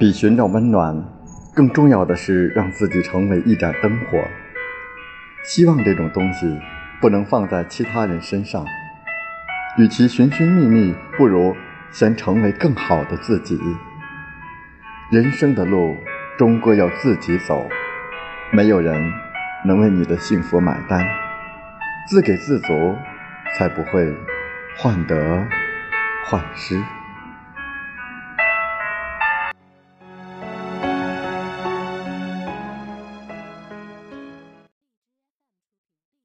比寻找温暖更重要的是让自己成为一盏灯火。希望这种东西不能放在其他人身上与其寻寻觅觅不如先成为更好的自己。人生的路终归要自己走没有人能为你的幸福买单自给自足才不会患得患失。